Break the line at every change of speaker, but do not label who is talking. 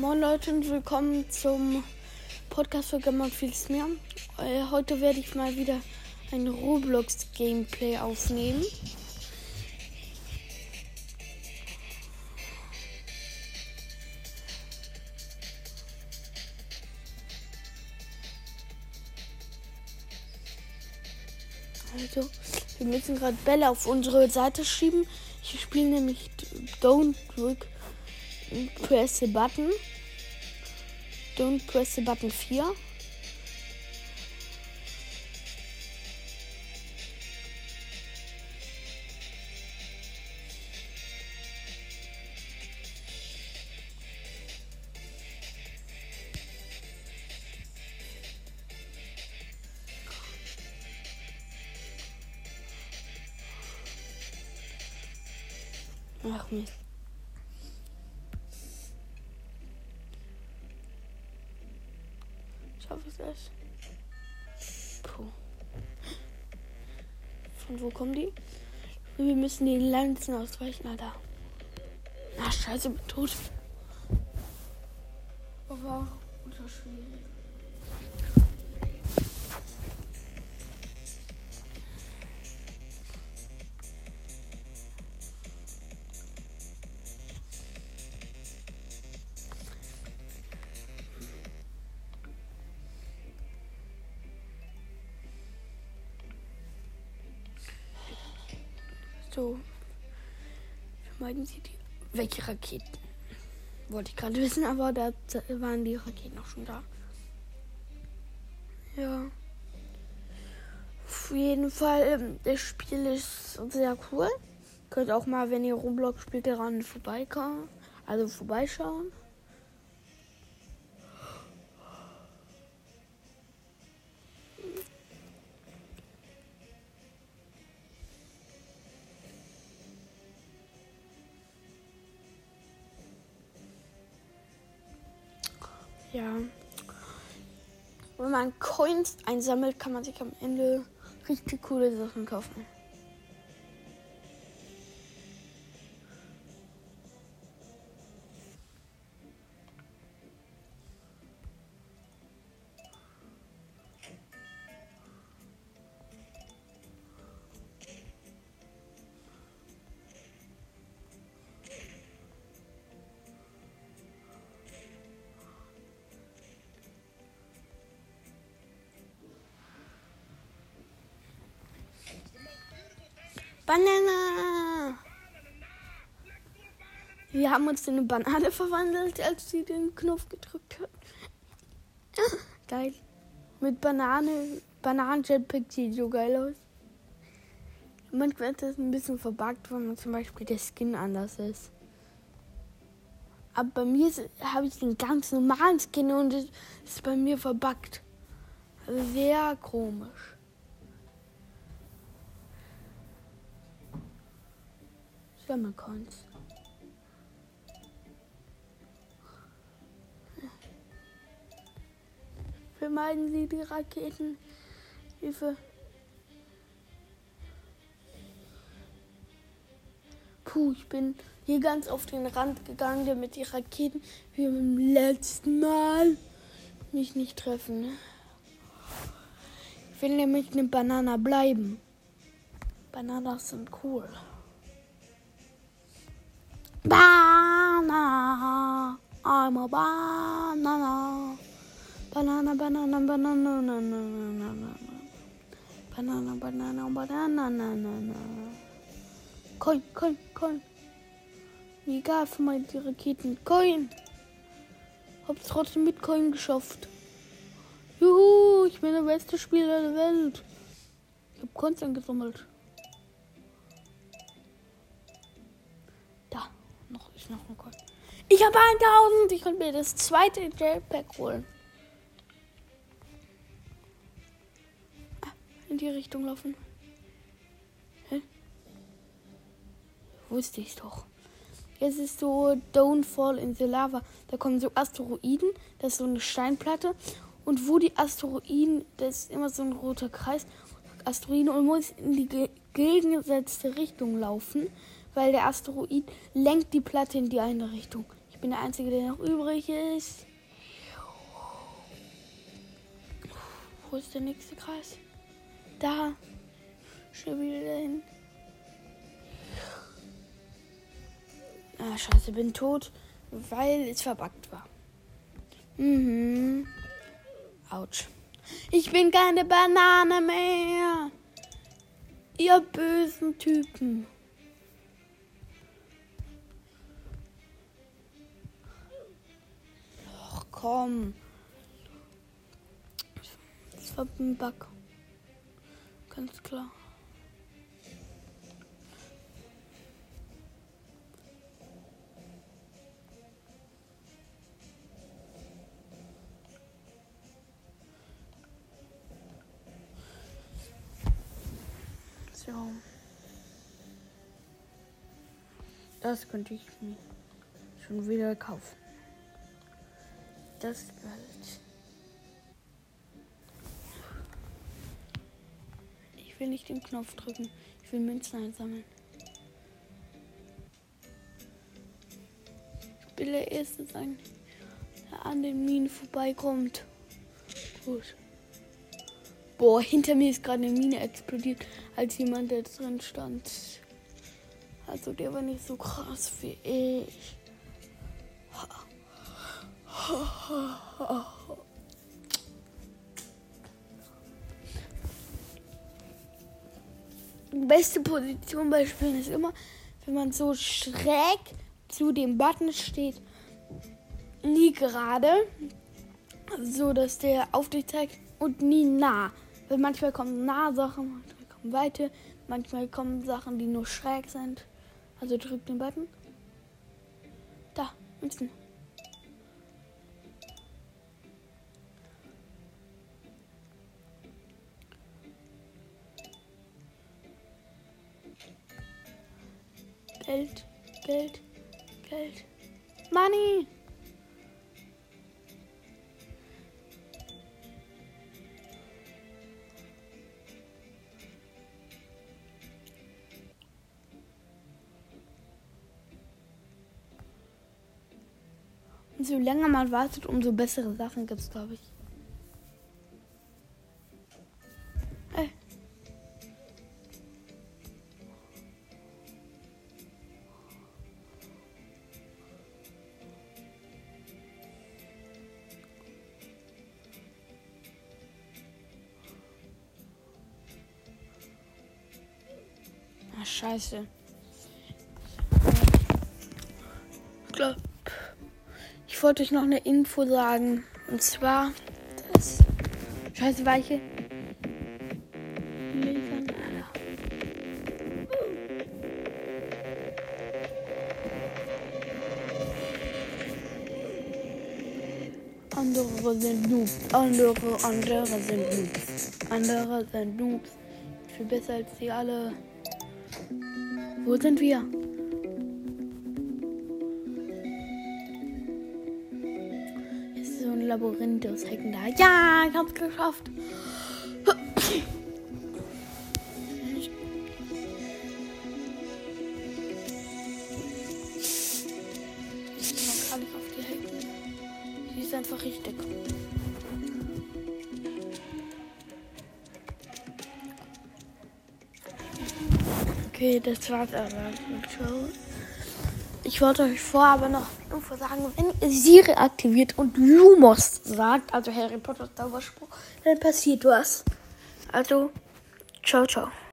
Moin Leute und willkommen zum Podcast für Gamma vieles mehr. Äh, heute werde ich mal wieder ein Roblox Gameplay aufnehmen. Also, wir müssen gerade Bälle auf unsere Seite schieben. Ich spiele nämlich Don't Drink press the button. Don't press the button 4. Ach Mist. Schaffe ich das? Puh. Von wo kommen die? Wir müssen den Lanzen ausweichen, Alter. Ach, scheiße, bin tot. Aber unter schwierig. So. Vermeiden Sie die. Welche Raketen? Wollte ich gerade wissen, aber da waren die Raketen auch schon da. Ja. Auf jeden Fall, ähm, das Spiel ist sehr cool. Könnt auch mal, wenn ihr Roblox spielt, daran vorbeikommen. Also vorbeischauen. Ja. Wenn man Coins einsammelt, kann man sich am Ende richtig coole Sachen kaufen. Banana! Wir haben uns in eine Banane verwandelt, als sie den Knopf gedrückt hat. geil. Mit Banane, Bananen-Jetpack sieht so geil aus. Manchmal ist das ein bisschen verbuggt, wenn man zum Beispiel der Skin anders ist. Aber bei mir habe ich den ganz normalen Skin und es ist bei mir verbuggt. Sehr komisch. Schwimmerkunst. Vermeiden Sie die Raketen. Puh, ich bin hier ganz auf den Rand gegangen, damit die Raketen wie beim letzten Mal mich nicht treffen. Ich will nämlich eine Banane bleiben. Bananas sind cool. Banana. I'm a banana. Banana, banana, banana, banana, banana, banana, banana, banana. Coin, coin, coin. Egal für meine Raketen. Coin. Hab's trotzdem mit Coin geschafft. Juhu, ich bin der beste Spieler der Welt. Ich hab Coins angesammelt. Noch ein Coin. Ich habe 1000. Ich konnte mir das zweite Jetpack holen. Ah, in die Richtung laufen. Hä? Wusste ich doch. Jetzt ist so Don't Fall in the Lava. Da kommen so Asteroiden. Das ist so eine Steinplatte. Und wo die Asteroiden, das ist immer so ein roter Kreis. Asteroiden und muss in die gegengesetzte Richtung laufen weil der Asteroid lenkt die Platte in die eine Richtung. Ich bin der Einzige, der noch übrig ist. Wo ist der nächste Kreis? Da. Schon wieder dahin. Ah, scheiße, bin tot, weil es verbuggt war. Mhm. Autsch. Ich bin keine Banane mehr. Ihr bösen Typen. Komm. Das war ein Bug. Ganz klar. So. Das könnte ich mir schon wieder kaufen. Das Geld. Ich will nicht den Knopf drücken. Ich will Münzen einsammeln. Ich will der Erste sein, der an den Minen vorbeikommt. Gut. Boah, hinter mir ist gerade eine Mine explodiert, als jemand, der drin stand. Also der war nicht so krass wie ich. Die beste Position bei Spielen ist immer, wenn man so schräg zu dem Button steht. Nie gerade, so dass der auf dich zeigt und nie nah. Weil manchmal kommen nah Sachen, manchmal kommen weite, manchmal kommen Sachen, die nur schräg sind. Also drück den Button. Da, Münzen. Geld, Geld, Geld. Money! Umso länger man wartet, umso bessere Sachen gibt es, glaube ich. Scheiße. Klar. Ich wollte euch noch eine Info sagen. Und zwar das Scheiße Weiche. Andere sind Noobs. Andere, andere sind Noobs. Andere sind Noobs. Viel besser als sie alle. Wo sind wir? Ist so ein Labyrinth aus Hecken da. Ja, ich hab's geschafft. Noch gar nicht auf die Hecken. Sie ist einfach richtig. Okay, das war's aber. Ich wollte euch vorher aber noch Info sagen, wenn ihr Siri aktiviert und Lumos sagt, also Harry Potter Zauberspruch, dann passiert was. Also, ciao, ciao.